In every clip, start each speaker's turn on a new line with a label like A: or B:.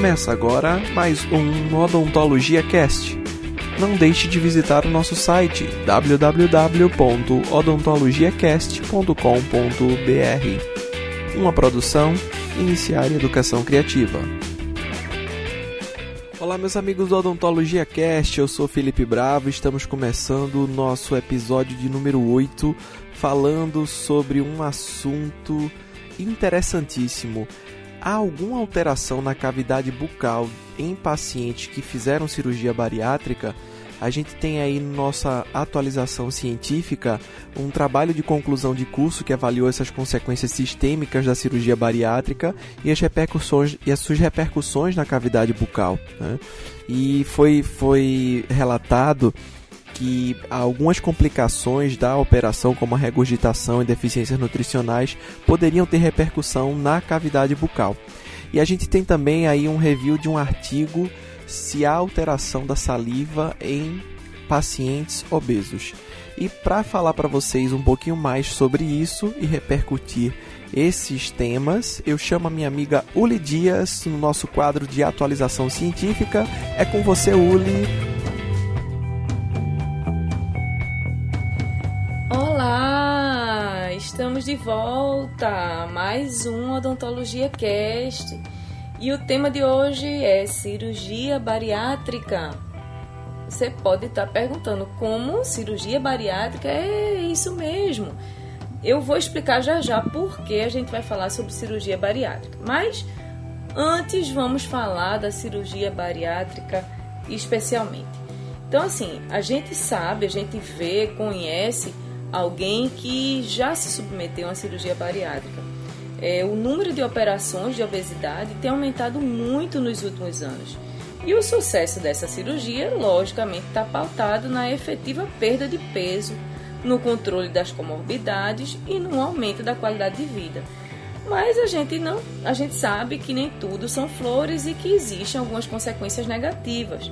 A: Começa agora mais um Odontologia Cast. Não deixe de visitar o nosso site www.odontologiacast.com.br. Uma produção Iniciar Educação Criativa. Olá, meus amigos do Odontologia Cast, eu sou Felipe Bravo estamos começando o nosso episódio de número 8 falando sobre um assunto interessantíssimo. Há alguma alteração na cavidade bucal em pacientes que fizeram cirurgia bariátrica? A gente tem aí nossa atualização científica um trabalho de conclusão de curso que avaliou essas consequências sistêmicas da cirurgia bariátrica e as repercussões e as suas repercussões na cavidade bucal. Né? E foi, foi relatado que algumas complicações da operação, como a regurgitação e deficiências nutricionais, poderiam ter repercussão na cavidade bucal. E a gente tem também aí um review de um artigo se há alteração da saliva em pacientes obesos. E para falar para vocês um pouquinho mais sobre isso e repercutir esses temas, eu chamo a minha amiga Uli Dias no nosso quadro de atualização científica. É com você, Uli.
B: Estamos de volta. Mais um Odontologia Cast. E o tema de hoje é cirurgia bariátrica. Você pode estar perguntando como cirurgia bariátrica é isso mesmo. Eu vou explicar já já por que a gente vai falar sobre cirurgia bariátrica. Mas antes vamos falar da cirurgia bariátrica especialmente. Então assim, a gente sabe, a gente vê, conhece alguém que já se submeteu a uma cirurgia bariátrica é, o número de operações de obesidade tem aumentado muito nos últimos anos. E o sucesso dessa cirurgia, logicamente, está pautado na efetiva perda de peso, no controle das comorbidades e no aumento da qualidade de vida. Mas a gente não, a gente sabe que nem tudo são flores e que existem algumas consequências negativas.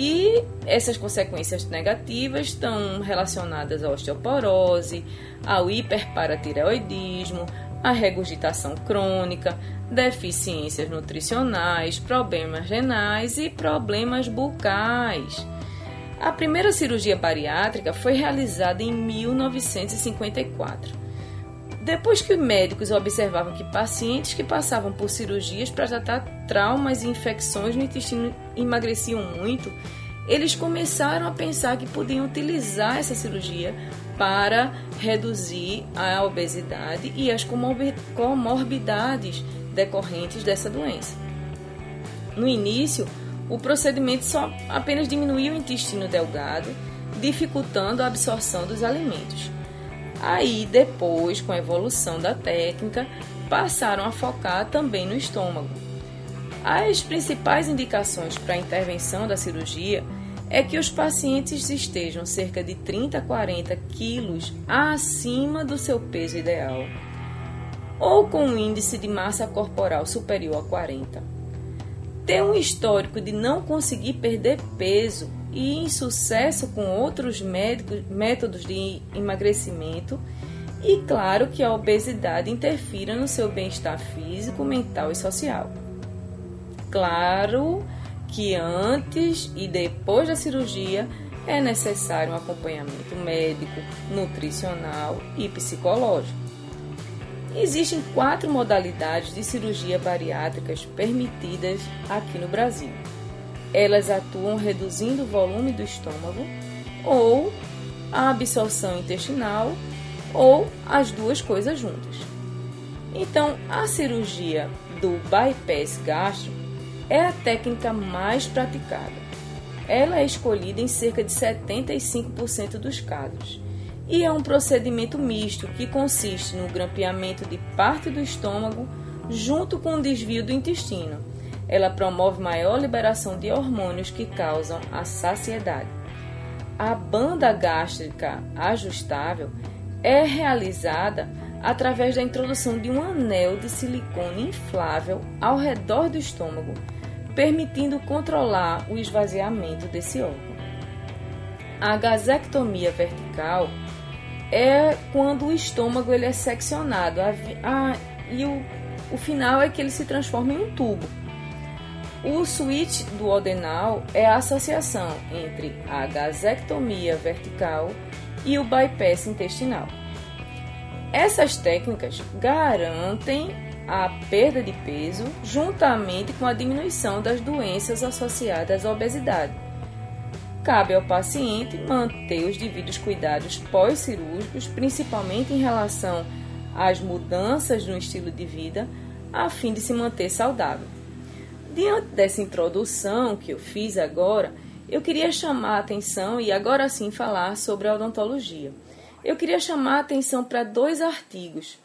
B: E essas consequências negativas estão relacionadas à osteoporose, ao hiperparatireoidismo, a regurgitação crônica, deficiências nutricionais, problemas renais e problemas bucais. A primeira cirurgia bariátrica foi realizada em 1954. Depois que os médicos observavam que pacientes que passavam por cirurgias para tratar traumas e infecções no intestino emagreciam muito, eles começaram a pensar que podiam utilizar essa cirurgia para reduzir a obesidade e as comorbidades decorrentes dessa doença. No início, o procedimento só apenas diminuía o intestino delgado, dificultando a absorção dos alimentos. Aí, depois, com a evolução da técnica, passaram a focar também no estômago. As principais indicações para a intervenção da cirurgia é que os pacientes estejam cerca de 30 a 40 quilos acima do seu peso ideal, ou com um índice de massa corporal superior a 40. Ter um histórico de não conseguir perder peso e insucesso com outros médicos, métodos de emagrecimento, e claro que a obesidade interfira no seu bem-estar físico, mental e social. Claro que antes e depois da cirurgia é necessário um acompanhamento médico, nutricional e psicológico. Existem quatro modalidades de cirurgia bariátricas permitidas aqui no Brasil. Elas atuam reduzindo o volume do estômago, ou a absorção intestinal, ou as duas coisas juntas. Então, a cirurgia do bypass gástrico é a técnica mais praticada. Ela é escolhida em cerca de 75% dos casos e é um procedimento misto que consiste no grampeamento de parte do estômago junto com o desvio do intestino. Ela promove maior liberação de hormônios que causam a saciedade. A banda gástrica ajustável é realizada através da introdução de um anel de silicone inflável ao redor do estômago permitindo controlar o esvaziamento desse órgão. A gasectomia vertical é quando o estômago ele é seccionado a, a, e o, o final é que ele se transforma em um tubo. O switch do odenal é a associação entre a gasectomia vertical e o bypass intestinal. Essas técnicas garantem a perda de peso juntamente com a diminuição das doenças associadas à obesidade. Cabe ao paciente manter os devidos cuidados pós-cirúrgicos, principalmente em relação às mudanças no estilo de vida, a fim de se manter saudável. Diante dessa introdução que eu fiz agora, eu queria chamar a atenção e agora sim falar sobre a odontologia. Eu queria chamar a atenção para dois artigos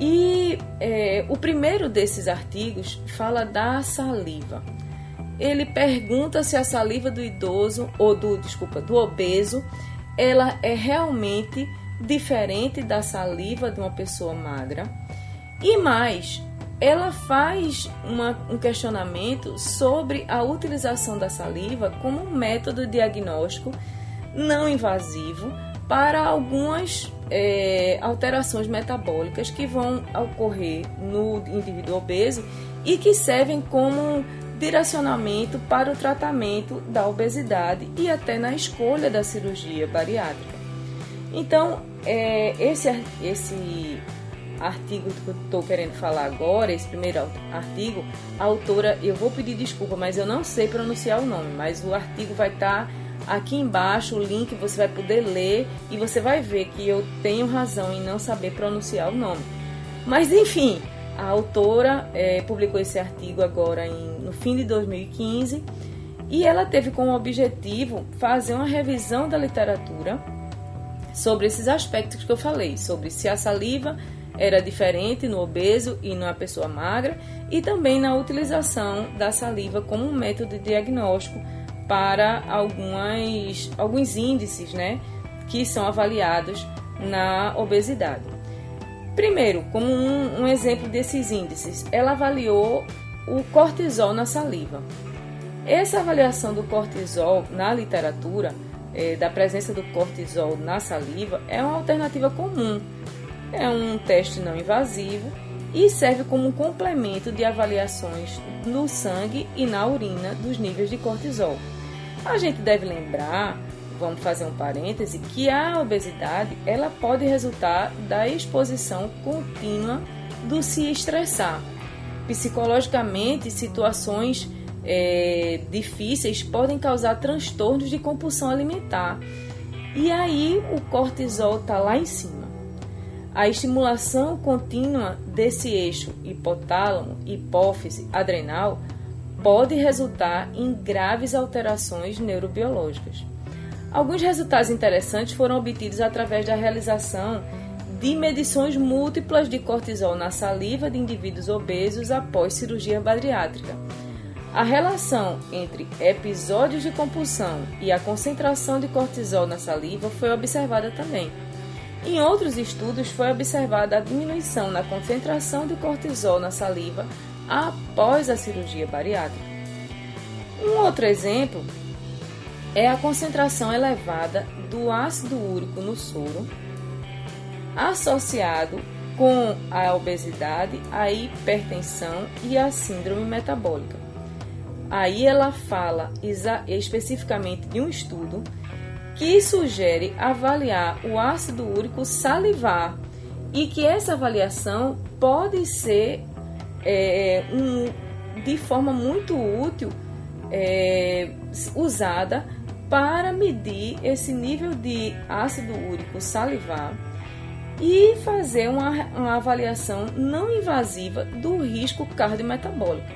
B: e é, o primeiro desses artigos fala da saliva. Ele pergunta se a saliva do idoso ou do, desculpa, do obeso, ela é realmente diferente da saliva de uma pessoa magra. E mais, ela faz uma, um questionamento sobre a utilização da saliva como um método diagnóstico não invasivo para algumas é, alterações metabólicas que vão ocorrer no indivíduo obeso e que servem como direcionamento para o tratamento da obesidade e até na escolha da cirurgia bariátrica. Então, é, esse, esse artigo que eu estou querendo falar agora, esse primeiro artigo, a autora, eu vou pedir desculpa, mas eu não sei pronunciar o nome, mas o artigo vai estar. Tá Aqui embaixo o link você vai poder ler e você vai ver que eu tenho razão em não saber pronunciar o nome. Mas enfim, a autora é, publicou esse artigo agora em, no fim de 2015 e ela teve como objetivo fazer uma revisão da literatura sobre esses aspectos que eu falei, sobre se a saliva era diferente no obeso e na pessoa magra e também na utilização da saliva como um método de diagnóstico para algumas, alguns índices né, que são avaliados na obesidade. Primeiro, como um, um exemplo desses índices, ela avaliou o cortisol na saliva. Essa avaliação do cortisol na literatura, é, da presença do cortisol na saliva, é uma alternativa comum. É um teste não invasivo e serve como complemento de avaliações no sangue e na urina dos níveis de cortisol. A gente deve lembrar, vamos fazer um parêntese, que a obesidade ela pode resultar da exposição contínua do se estressar. Psicologicamente, situações é, difíceis podem causar transtornos de compulsão alimentar. E aí o cortisol está lá em cima. A estimulação contínua desse eixo hipotálamo, hipófise, adrenal pode resultar em graves alterações neurobiológicas. Alguns resultados interessantes foram obtidos através da realização de medições múltiplas de cortisol na saliva de indivíduos obesos após cirurgia bariátrica. A relação entre episódios de compulsão e a concentração de cortisol na saliva foi observada também. Em outros estudos, foi observada a diminuição na concentração de cortisol na saliva após a cirurgia bariátrica. Um outro exemplo é a concentração elevada do ácido úrico no soro associado com a obesidade, a hipertensão e a síndrome metabólica. Aí ela fala especificamente de um estudo que sugere avaliar o ácido úrico salivar e que essa avaliação pode ser é, um, de forma muito útil é, usada para medir esse nível de ácido úrico salivar e fazer uma, uma avaliação não invasiva do risco cardiometabólico.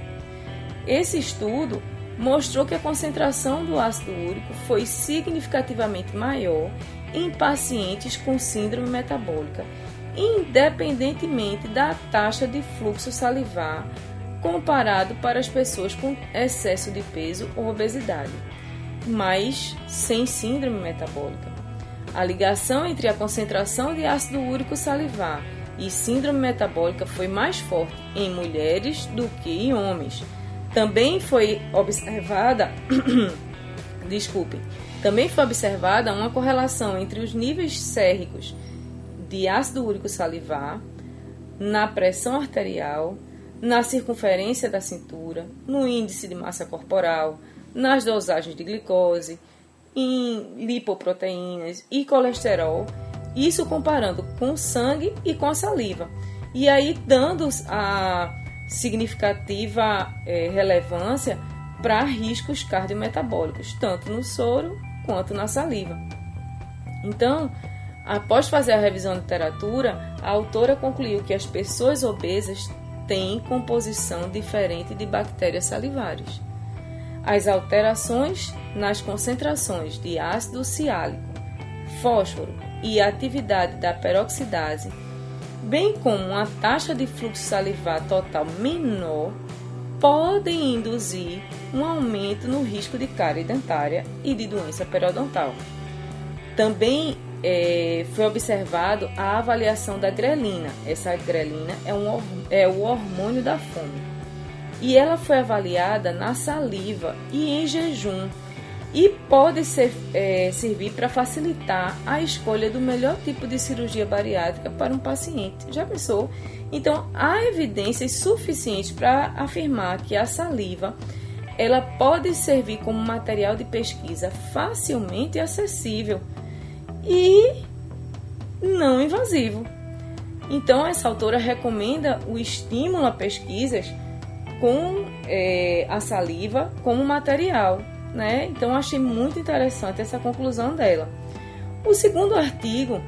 B: Esse estudo mostrou que a concentração do ácido úrico foi significativamente maior em pacientes com síndrome metabólica independentemente da taxa de fluxo salivar comparado para as pessoas com excesso de peso ou obesidade, mas sem síndrome metabólica. A ligação entre a concentração de ácido úrico salivar e síndrome metabólica foi mais forte em mulheres do que em homens. Também foi observada, desculpem, também foi observada uma correlação entre os níveis sérricos de ácido úrico salivar, na pressão arterial, na circunferência da cintura, no índice de massa corporal, nas dosagens de glicose, em lipoproteínas e colesterol, isso comparando com sangue e com a saliva. E aí dando a significativa é, relevância para riscos cardiometabólicos, tanto no soro quanto na saliva. Então, após fazer a revisão da literatura, a autora concluiu que as pessoas obesas têm composição diferente de bactérias salivares. As alterações nas concentrações de ácido ciálico, fósforo e atividade da peroxidase, bem como uma taxa de fluxo salivar total menor, podem induzir um aumento no risco de cárie dentária e de doença periodontal. Também é, foi observado a avaliação da grelina. Essa grelina é, um, é o hormônio da fome. E ela foi avaliada na saliva e em jejum. E pode ser, é, servir para facilitar a escolha do melhor tipo de cirurgia bariátrica para um paciente. Já pensou? Então, há evidências suficientes para afirmar que a saliva ela pode servir como material de pesquisa facilmente acessível e não invasivo. Então, essa autora recomenda o estímulo a pesquisas com é, a saliva como material. Né? Então, achei muito interessante essa conclusão dela. O segundo artigo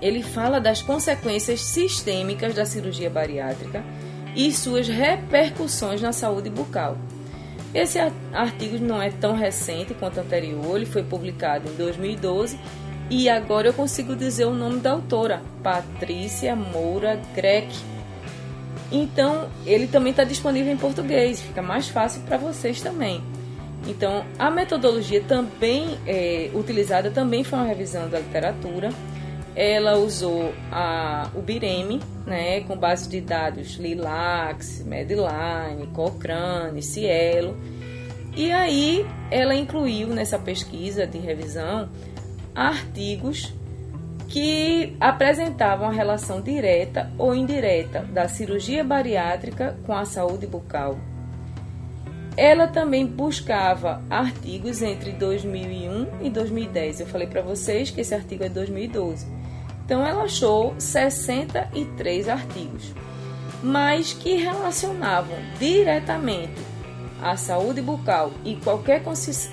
B: ele fala das consequências sistêmicas da cirurgia bariátrica e suas repercussões na saúde bucal. Esse artigo não é tão recente quanto o anterior, ele foi publicado em 2012 e agora eu consigo dizer o nome da autora, Patrícia Moura Greck. Então, ele também está disponível em português, fica mais fácil para vocês também. Então, a metodologia também é, utilizada também foi uma revisão da literatura. Ela usou a, o BIREME, né, com base de dados Lilacs, Medline, Cochrane, Cielo. E aí, ela incluiu nessa pesquisa de revisão artigos que apresentavam a relação direta ou indireta da cirurgia bariátrica com a saúde bucal. Ela também buscava artigos entre 2001 e 2010. Eu falei para vocês que esse artigo é de 2012. Então ela achou 63 artigos, mas que relacionavam diretamente a saúde bucal e qualquer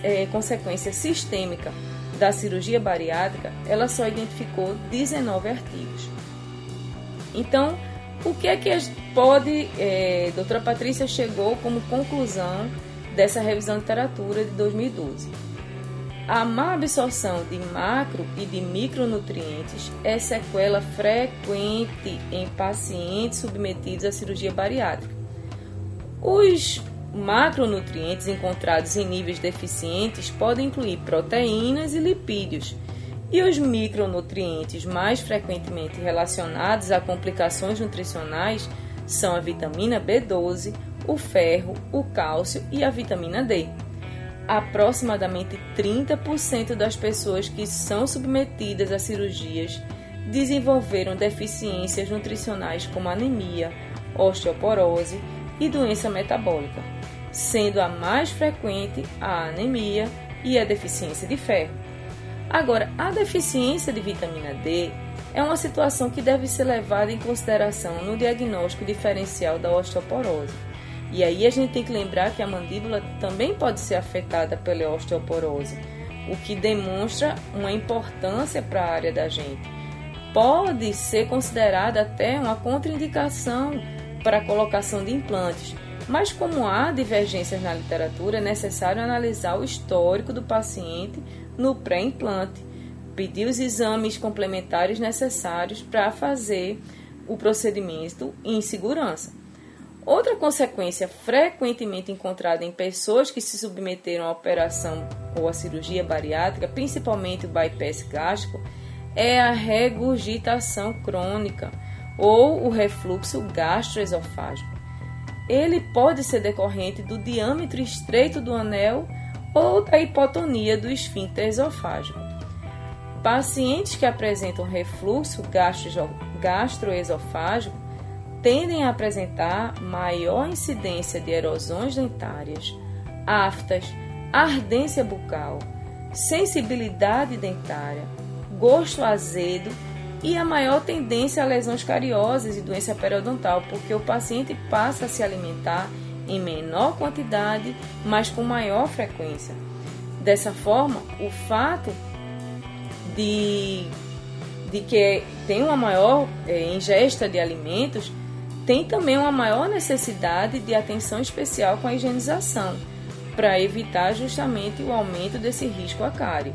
B: é, consequência sistêmica da cirurgia bariátrica, ela só identificou 19 artigos. Então, o que é que pode, é, doutora Patrícia chegou como conclusão dessa revisão de literatura de 2012? A má absorção de macro e de micronutrientes é sequela frequente em pacientes submetidos à cirurgia bariátrica. Os macronutrientes encontrados em níveis deficientes podem incluir proteínas e lipídios, e os micronutrientes mais frequentemente relacionados a complicações nutricionais são a vitamina B12, o ferro, o cálcio e a vitamina D. Aproximadamente 30% das pessoas que são submetidas a cirurgias desenvolveram deficiências nutricionais como anemia, osteoporose e doença metabólica sendo a mais frequente a anemia e a deficiência de ferro. Agora, a deficiência de vitamina D é uma situação que deve ser levada em consideração no diagnóstico diferencial da osteoporose. E aí a gente tem que lembrar que a mandíbula também pode ser afetada pela osteoporose, o que demonstra uma importância para a área da gente. Pode ser considerada até uma contraindicação para a colocação de implantes, mas como há divergências na literatura, é necessário analisar o histórico do paciente no pré-implante, pedir os exames complementares necessários para fazer o procedimento em segurança. Outra consequência frequentemente encontrada em pessoas que se submeteram à operação ou à cirurgia bariátrica, principalmente o bypass gástrico, é a regurgitação crônica ou o refluxo gastroesofágico ele pode ser decorrente do diâmetro estreito do anel ou da hipotonia do esfíncter esofágico. Pacientes que apresentam refluxo gastroesofágico tendem a apresentar maior incidência de erosões dentárias, aftas, ardência bucal, sensibilidade dentária, gosto azedo e a maior tendência a lesões cariosas e doença periodontal, porque o paciente passa a se alimentar em menor quantidade, mas com maior frequência. Dessa forma, o fato de, de que tem uma maior é, ingesta de alimentos tem também uma maior necessidade de atenção especial com a higienização, para evitar justamente o aumento desse risco a cárie.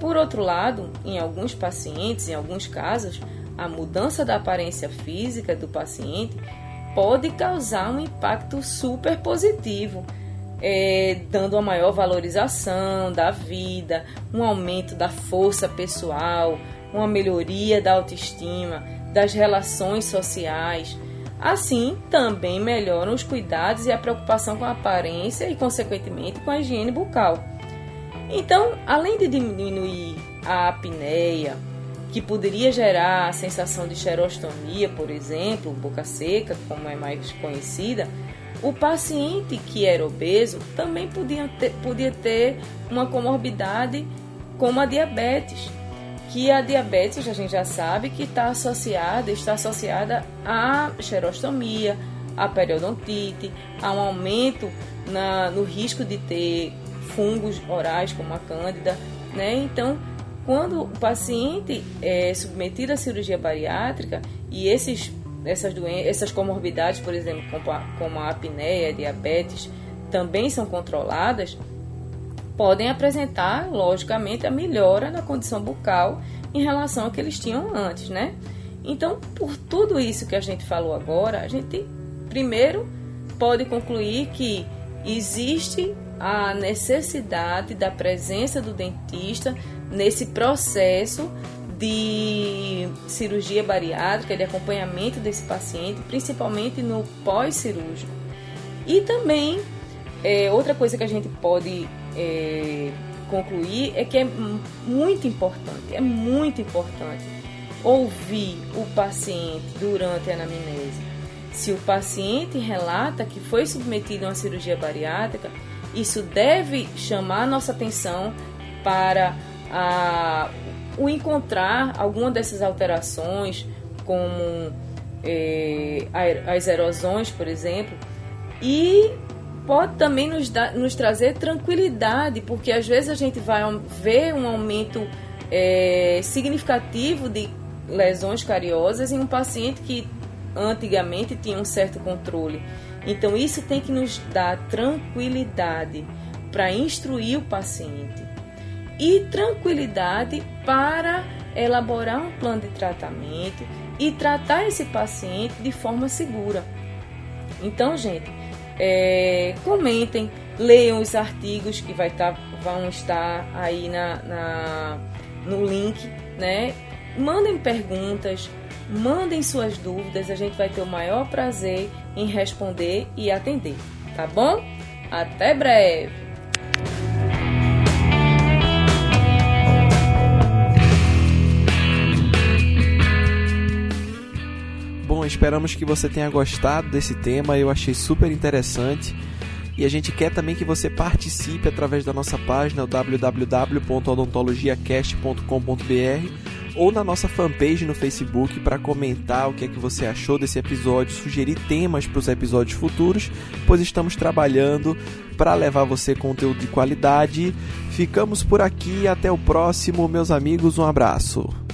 B: Por outro lado, em alguns pacientes, em alguns casos, a mudança da aparência física do paciente pode causar um impacto super positivo, é, dando uma maior valorização da vida, um aumento da força pessoal, uma melhoria da autoestima, das relações sociais, Assim, também melhoram os cuidados e a preocupação com a aparência e, consequentemente, com a higiene bucal. Então, além de diminuir a apneia, que poderia gerar a sensação de xerostomia, por exemplo, boca seca, como é mais conhecida, o paciente que era obeso também podia ter, podia ter uma comorbidade como a diabetes, que a diabetes a gente já sabe que está associada, está associada à xerostomia, à periodontite, a um aumento na, no risco de ter fungos orais como a cândida, né? Então, quando o paciente é submetido à cirurgia bariátrica e esses essas doenças, essas comorbidades, por exemplo, como a, como a apneia, diabetes, também são controladas, podem apresentar, logicamente, a melhora na condição bucal em relação ao que eles tinham antes, né? Então, por tudo isso que a gente falou agora, a gente primeiro pode concluir que existe a necessidade da presença do dentista nesse processo de cirurgia bariátrica, de acompanhamento desse paciente, principalmente no pós-cirúrgico. E também, é, outra coisa que a gente pode é, concluir é que é muito importante, é muito importante ouvir o paciente durante a anamnese. Se o paciente relata que foi submetido a uma cirurgia bariátrica, isso deve chamar nossa atenção para a, o encontrar alguma dessas alterações, como é, as erosões, por exemplo, e pode também nos, dar, nos trazer tranquilidade, porque às vezes a gente vai ver um aumento é, significativo de lesões cariosas em um paciente que antigamente tinha um certo controle. Então, isso tem que nos dar tranquilidade para instruir o paciente e tranquilidade para elaborar um plano de tratamento e tratar esse paciente de forma segura. Então, gente, é, comentem, leiam os artigos que vai tá, vão estar aí na, na, no link, né? Mandem perguntas, mandem suas dúvidas, a gente vai ter o maior prazer em responder e atender, tá bom? Até breve!
A: Esperamos que você tenha gostado desse tema, eu achei super interessante. E a gente quer também que você participe através da nossa página www.odontologiacast.com.br ou na nossa fanpage no Facebook para comentar o que é que você achou desse episódio, sugerir temas para os episódios futuros, pois estamos trabalhando para levar você conteúdo de qualidade. Ficamos por aqui, até o próximo, meus amigos, um abraço.